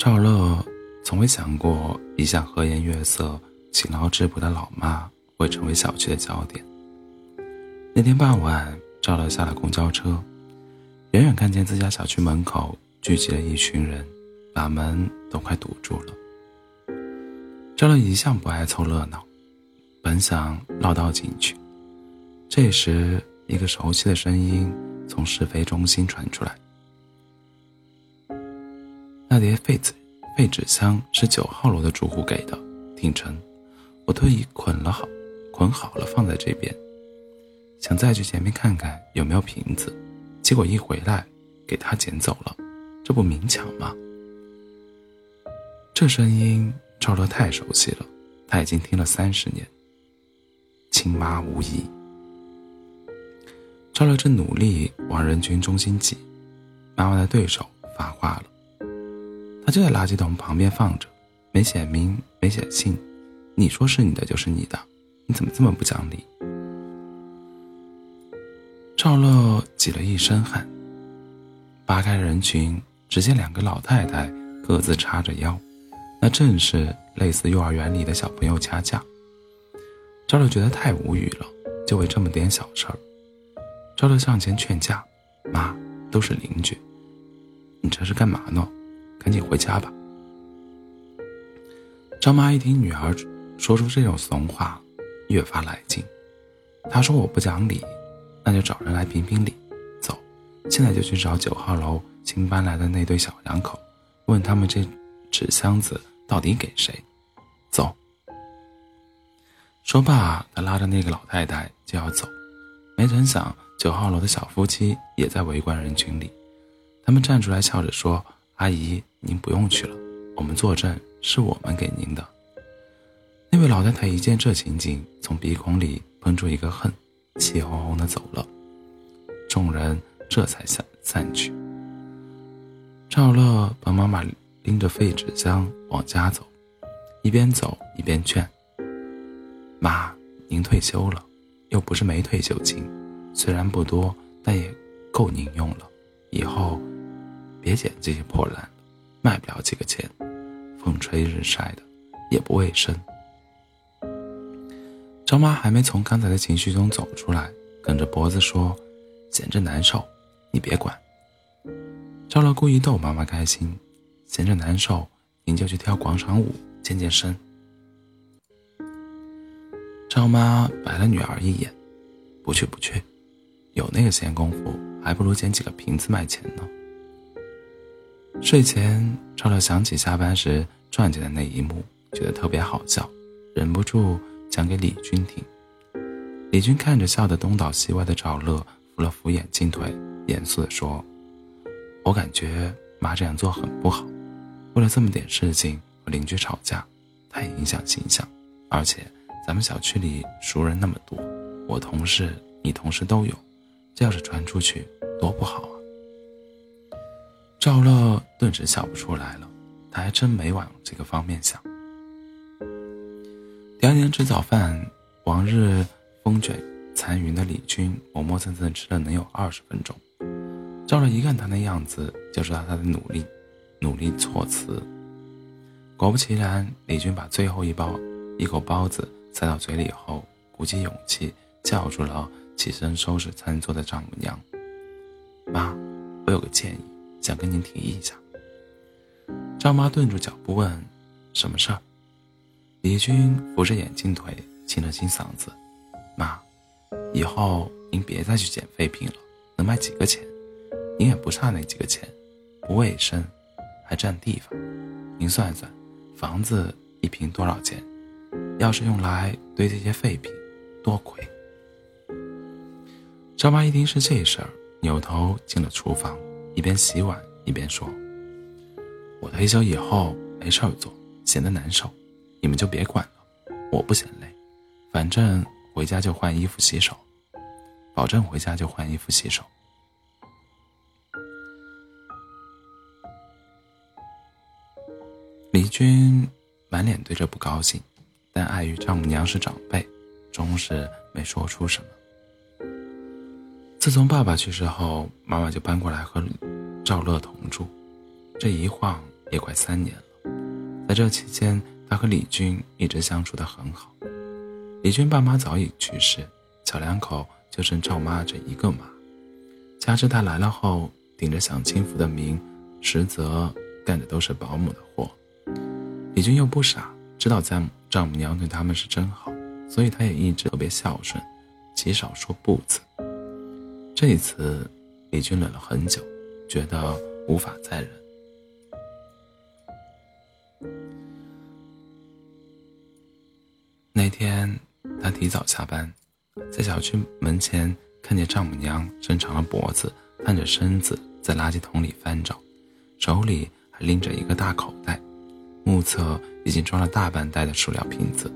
赵乐从未想过，一向和颜悦色、勤劳质朴的老妈会成为小区的焦点。那天傍晚，赵乐下了公交车，远远看见自家小区门口聚集了一群人，把门都快堵住了。赵乐一向不爱凑热闹，本想绕道进去，这时一个熟悉的声音从是非中心传出来。那叠废纸废纸箱是九号楼的住户给的，挺沉，我特意捆了好，捆好了放在这边，想再去前面看看有没有瓶子，结果一回来，给他捡走了，这不明抢吗？这声音赵乐太熟悉了，他已经听了三十年。亲妈无疑。赵乐正努力往人群中心挤，妈妈的对手发话了。就在垃圾桶旁边放着，没写名，没写姓，你说是你的就是你的，你怎么这么不讲理？赵乐挤了一身汗，扒开人群，只见两个老太太各自叉着腰，那正是类似幼儿园里的小朋友掐架。赵乐觉得太无语了，就为这么点小事儿。赵乐上前劝架：“妈，都是邻居，你这是干嘛呢？”赶紧回家吧。张妈一听女儿说出这种怂话，越发来劲。她说：“我不讲理，那就找人来评评理。走，现在就去找九号楼新搬来的那对小两口，问他们这纸箱子到底给谁。走。”说罢，他拉着那个老太太就要走，没成想九号楼的小夫妻也在围观人群里，他们站出来笑着说：“阿姨。”您不用去了，我们作证是我们给您的。那位老太太一见这情景，从鼻孔里喷出一个恨，气哄哄的走了。众人这才散散去。赵乐帮妈妈拎着废纸箱往家走，一边走一边劝：“妈，您退休了，又不是没退休金，虽然不多，但也够您用了。以后别捡这些破烂。”卖不了几个钱，风吹日晒的，也不卫生。张妈还没从刚才的情绪中走出来，梗着脖子说：“闲着难受，你别管。”赵乐故意逗妈妈开心：“闲着难受，您就去跳广场舞，健健身。”张妈白了女儿一眼：“不去不去，有那个闲工夫，还不如捡几个瓶子卖钱呢。”睡前，赵乐想起下班时撞见的那一幕，觉得特别好笑，忍不住讲给李军听。李军看着笑得东倒西歪的赵乐，扶了扶眼镜腿，严肃地说：“我感觉妈这样做很不好，为了这么点事情和邻居吵架，太影响形象。而且咱们小区里熟人那么多，我同事、你同事都有，这要是传出去，多不好！”赵乐顿时笑不出来了，他还真没往这个方面想。第二天吃早饭，往日风卷残云的李军磨磨蹭蹭吃了能有二十分钟。赵乐一看他那样子，就知道他的努力，努力措辞。果不其然，李军把最后一包一口包子塞到嘴里后，鼓起勇气叫住了起身收拾餐桌的丈母娘：“妈，我有个建议。”想跟您提一下。张妈顿住脚步问：“什么事儿？”李军扶着眼镜腿，清了清嗓子：“妈，以后您别再去捡废品了，能卖几个钱？您也不差那几个钱，不卫生，还占地方。您算算，房子一平多少钱？要是用来堆这些废品，多亏。”张妈一听是这事儿，扭头进了厨房。一边洗碗一边说：“我退休以后没事儿做，闲得难受，你们就别管了。我不嫌累，反正回家就换衣服洗手，保证回家就换衣服洗手。”李军满脸堆着不高兴，但碍于丈母娘是长辈，终是没说出什么。自从爸爸去世后，妈妈就搬过来和赵乐同住。这一晃也快三年了。在这期间，他和李军一直相处得很好。李军爸妈早已去世，小两口就剩赵妈这一个妈。加之他来了后，顶着享清福的名，实则干的都是保姆的活。李军又不傻，知道丈丈母娘对他们是真好，所以他也一直特别孝顺，极少说不字。这一次，李军忍了很久，觉得无法再忍。那天，他提早下班，在小区门前看见丈母娘伸长了脖子，探着身子在垃圾桶里翻找，手里还拎着一个大口袋，目测已经装了大半袋的塑料瓶子。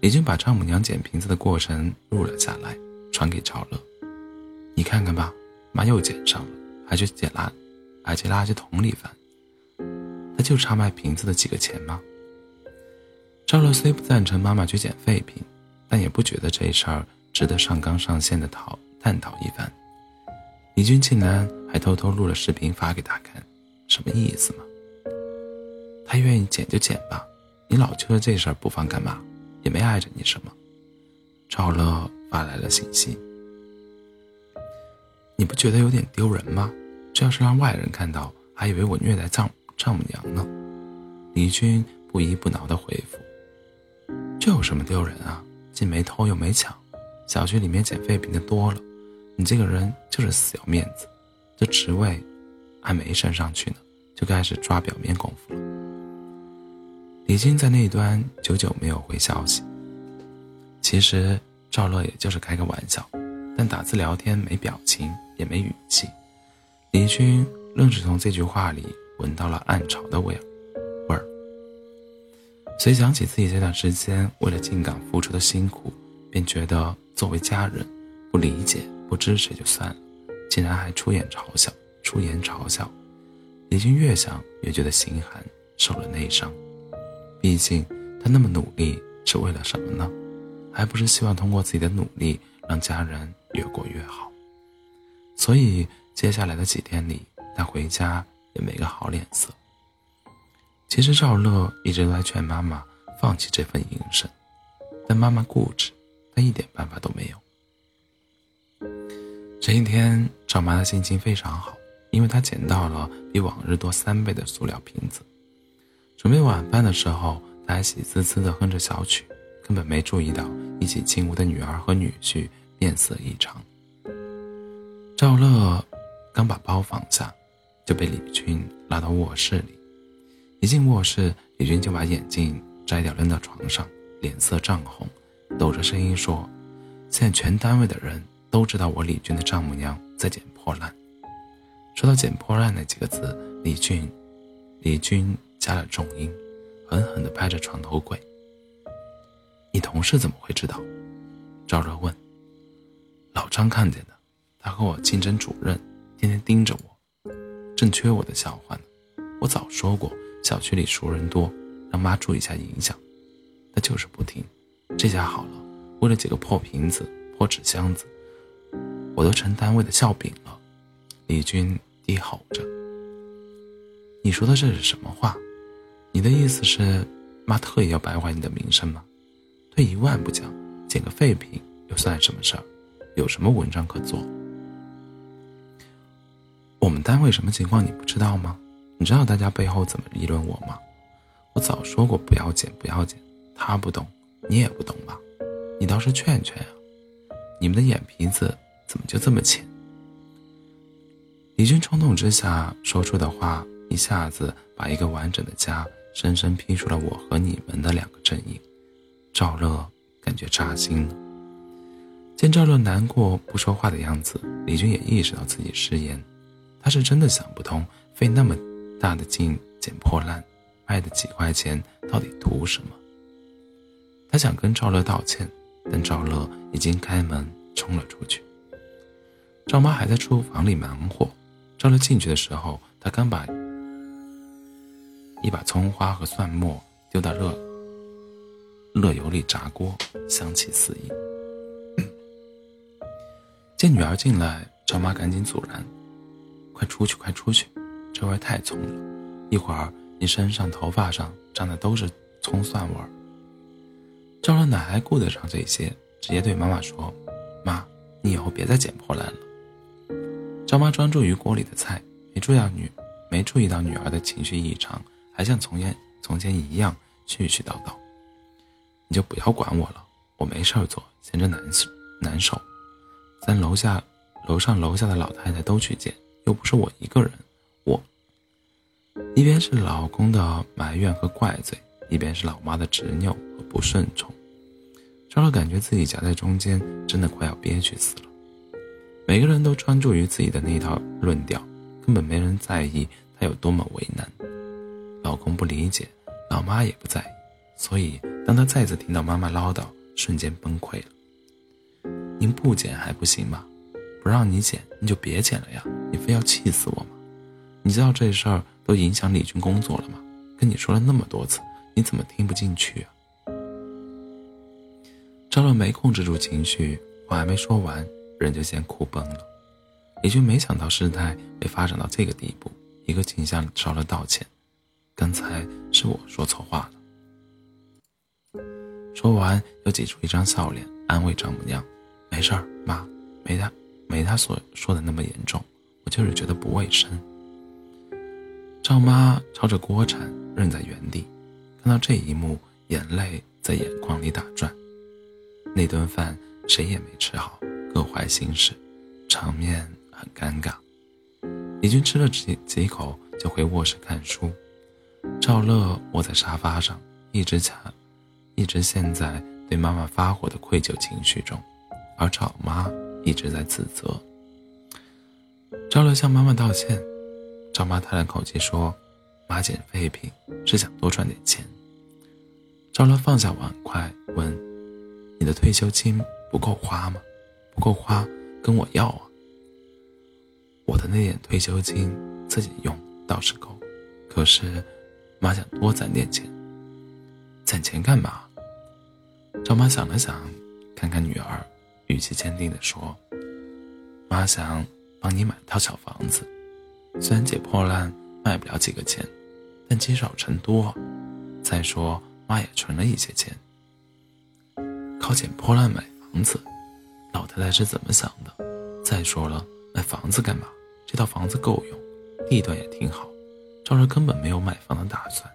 李军把丈母娘捡瓶子的过程录了下来，传给赵乐：“你看看吧，妈又捡上了，还去捡垃，还去垃圾桶里翻。他就差卖瓶子的几个钱吗？”赵乐虽不赞成妈妈去捡废品，但也不觉得这事儿值得上纲上线的讨探讨一番。李军竟然还偷偷录了视频发给他看，什么意思嘛？他愿意捡就捡吧，你老揪着这事儿不放干嘛？也没碍着你什么。赵乐发来了信息，你不觉得有点丢人吗？这要是让外人看到，还以为我虐待丈丈母娘呢。李军不依不挠的回复。这有什么丢人啊？既没偷又没抢，小区里面捡废品的多了，你这个人就是死要面子，这职位还没升上去呢，就开始抓表面功夫了。李军在那一端久久没有回消息。其实赵乐也就是开个玩笑，但打字聊天没表情也没语气，李军愣是从这句话里闻到了暗潮的味儿。随想起自己这段时间为了进港付出的辛苦，便觉得作为家人，不理解、不支持就算了，竟然还出言嘲笑，出言嘲笑。李军越想越觉得心寒，受了内伤。毕竟他那么努力是为了什么呢？还不是希望通过自己的努力让家人越过越好。所以接下来的几天里，他回家也没个好脸色。其实赵乐一直都在劝妈妈放弃这份营生，但妈妈固执，他一点办法都没有。这一天，赵妈的心情非常好，因为她捡到了比往日多三倍的塑料瓶子。准备晚饭的时候，她还喜滋滋地哼着小曲，根本没注意到一起进屋的女儿和女婿面色异常。赵乐刚把包放下，就被李军拉到卧室里。一进卧室，李军就把眼镜摘掉扔到床上，脸色涨红，抖着声音说：“现在全单位的人都知道我李军的丈母娘在捡破烂。”说到“捡破烂”那几个字，李俊，李军加了重音，狠狠地拍着床头柜。“你同事怎么会知道？”赵乐问。“老张看见的，他和我竞争主任，天天盯着我，正缺我的笑话呢。我早说过。”小区里熟人多，让妈注意一下影响，他就是不听。这下好了，为了几个破瓶子、破纸箱子，我都成单位的笑柄了。李军低吼着：“你说的这是什么话？你的意思是，妈特意要败坏你的名声吗？退一万步讲，捡个废品又算什么事儿？有什么文章可做？我们单位什么情况你不知道吗？”你知道大家背后怎么议论我吗？我早说过不要剪，不要剪。他不懂，你也不懂吧？你倒是劝劝啊！你们的眼皮子怎么就这么浅？李军冲动之下说出的话，一下子把一个完整的家深深劈出了我和你们的两个阵营。赵乐感觉扎心了。见赵乐难过不说话的样子，李军也意识到自己失言。他是真的想不通，费那么。大的劲捡破烂，卖的几块钱到底图什么？他想跟赵乐道歉，但赵乐已经开门冲了出去。赵妈还在厨房里忙活。赵乐进去的时候，他刚把一把葱花和蒜末丢到热热油里炸锅，香气四溢。见女儿进来，赵妈赶紧阻拦：“快出去，快出去！”这味太冲了，一会儿你身上、头发上沾的都是葱蒜味儿。赵老奶还顾得上这些，直接对妈妈说：“妈，你以后别再捡破烂了。”赵妈专注于锅里的菜，没注意到女没注意到女儿的情绪异常，还像从前从前一样絮絮叨叨：“你就不要管我了，我没事儿做，闲着难难受。咱楼下、楼上、楼下的老太太都去捡，又不是我一个人。”我一边是老公的埋怨和怪罪，一边是老妈的执拗和不顺从，赵乐感觉自己夹在中间，真的快要憋屈死了。每个人都专注于自己的那套论调，根本没人在意他有多么为难。老公不理解，老妈也不在意，所以当他再次听到妈妈唠叨，瞬间崩溃了。您不捡还不行吗？不让你捡，你就别捡了呀！你非要气死我吗？你知道这事儿都影响李军工作了吗？跟你说了那么多次，你怎么听不进去啊？赵乐没控制住情绪，话还没说完。人就先哭崩了，李军没想到事态会发展到这个地步，一个劲向赵乐道歉：“刚才是我说错话了。”说完又挤出一张笑脸，安慰丈母娘：“没事儿，妈，没的没他所说的那么严重，我就是觉得不卫生。”赵妈朝着锅铲愣在原地，看到这一幕，眼泪在眼眶里打转。那顿饭谁也没吃好。各怀心事，场面很尴尬。李军吃了几几口，就回卧室看书。赵乐窝在沙发上，一直卡，一直陷在对妈妈发火的愧疚情绪中，而赵妈一直在自责。赵乐向妈妈道歉，赵妈叹了口气说：“妈捡废品是想多赚点钱。”赵乐放下碗筷问：“你的退休金不够花吗？”不够花，跟我要啊！我的那点退休金自己用倒是够，可是妈想多攒点钱。攒钱干嘛？赵妈想了想，看看女儿，语气坚定地说：“妈想帮你买套小房子，虽然捡破烂卖不了几个钱，但积少成多。再说妈也存了一些钱，靠捡破烂买房子。”老太太是怎么想的？再说了，买房子干嘛？这套房子够用，地段也挺好。赵乐根本没有买房的打算。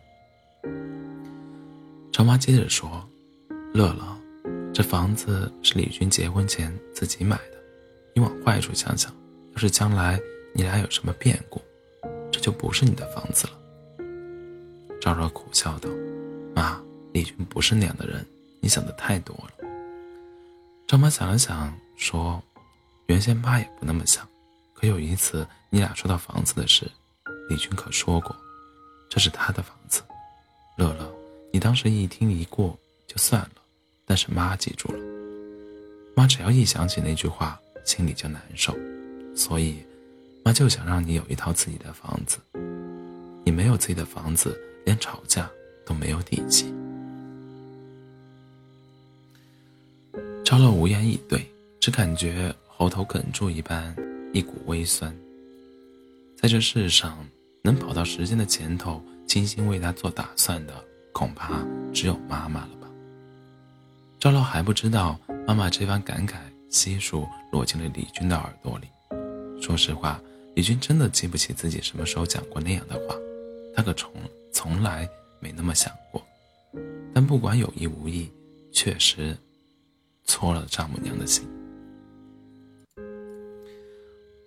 赵妈接着说：“乐乐，这房子是李军结婚前自己买的。你往坏处想想，要是将来你俩有什么变故，这就不是你的房子了。”赵若苦笑道：“妈，李军不是那样的人，你想的太多了。”赵妈想了想，说：“原先妈也不那么想，可有一次你俩说到房子的事，李军可说过，这是他的房子。乐乐，你当时一听一过就算了，但是妈记住了。妈只要一想起那句话，心里就难受，所以妈就想让你有一套自己的房子。你没有自己的房子，连吵架都没有底气。”赵乐无言以对，只感觉喉头哽住一般，一股微酸。在这世上，能跑到时间的前头，精心为他做打算的，恐怕只有妈妈了。赵老还不知道，妈妈这番感慨悉数落进了李军的耳朵里。说实话，李军真的记不起自己什么时候讲过那样的话，他可从从来没那么想过。但不管有意无意，确实。搓了丈母娘的心。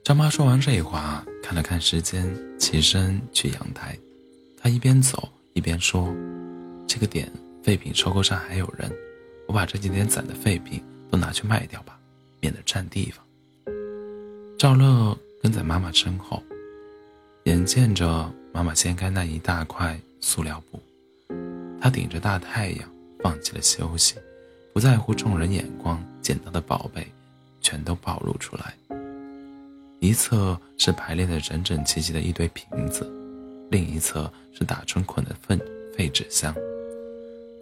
张妈说完这话，看了看时间，起身去阳台。她一边走一边说：“这个点废品收购站还有人，我把这几天攒的废品都拿去卖掉吧，免得占地方。”赵乐跟在妈妈身后，眼见着妈妈掀开那一大块塑料布，他顶着大太阳放弃了休息。不在乎众人眼光，捡到的宝贝，全都暴露出来。一侧是排列的整整齐齐的一堆瓶子，另一侧是打成捆的废废纸箱。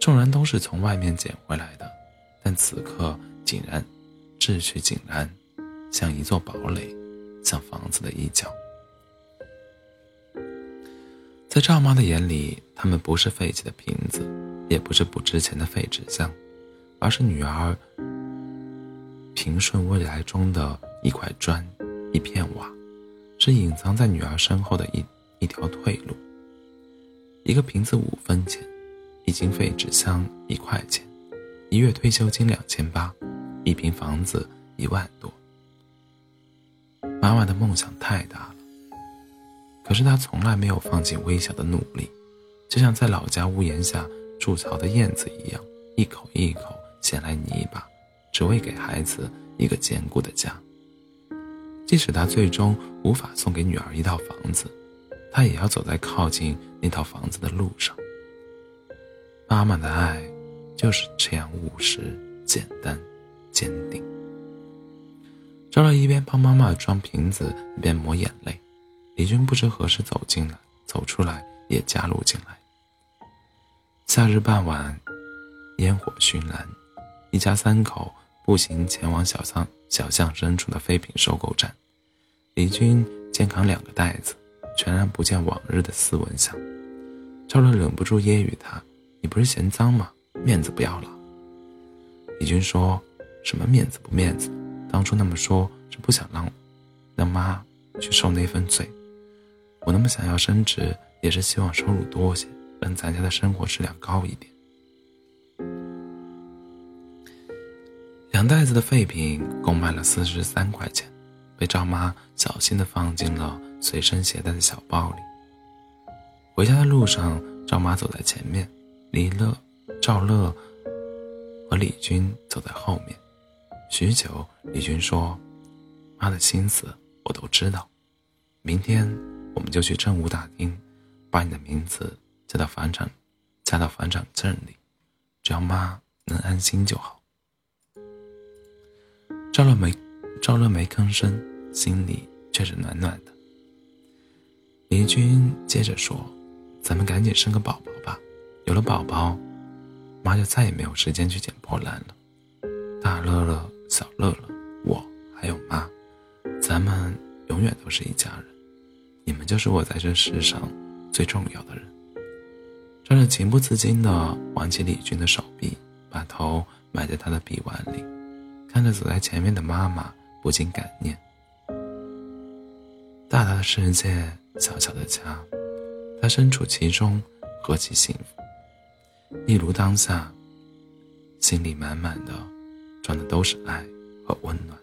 众人都是从外面捡回来的，但此刻井然，秩序井然，像一座堡垒，像房子的一角。在赵妈的眼里，他们不是废弃的瓶子，也不是不值钱的废纸箱，而是女儿平顺未来中的一块砖、一片瓦，是隐藏在女儿身后的一一条退路。一个瓶子五分钱，一斤废纸箱一块钱，一月退休金两千八，一平房子一万多。妈妈的梦想太大了，可是她从来没有放弃微小的努力，就像在老家屋檐下筑巢的燕子一样，一口一口衔来泥巴，只为给孩子一个坚固的家。即使他最终无法送给女儿一套房子，他也要走在靠近那套房子的路上。妈妈的爱，就是这样务实、简单、坚定。赵乐一边帮妈妈装瓶子，一边抹眼泪。李军不知何时走进来，走出来也加入进来。夏日傍晚，烟火熏蓝，一家三口步行前往小巷小巷深处的废品收购站。李军肩扛两个袋子，全然不见往日的斯文相。赵乐忍不住揶揄他：“你不是嫌脏吗？面子不要了。”李军说：“什么面子不面子？当初那么说，是不想让让妈去受那份罪。我那么想要升职，也是希望收入多些，让咱家的生活质量高一点。”两袋子的废品共卖了四十三块钱。被赵妈小心地放进了随身携带的小包里。回家的路上，赵妈走在前面，李乐、赵乐和李军走在后面。许久，李军说：“妈的心思我都知道，明天我们就去政务大厅，把你的名字加到房产，加到房产证里，只要妈能安心就好。”赵乐没，赵乐没吭声。心里却是暖暖的。李军接着说：“咱们赶紧生个宝宝，有了宝宝，妈就再也没有时间去捡破烂了。大乐乐、小乐乐，我还有妈，咱们永远都是一家人。你们就是我在这世上最重要的人。”赵乐情不自禁地挽起李军的手臂，把头埋在他的臂弯里，看着走在前面的妈妈，不禁感念。大大的世界，小小的家，他身处其中，何其幸福！一如当下，心里满满的装的都是爱和温暖。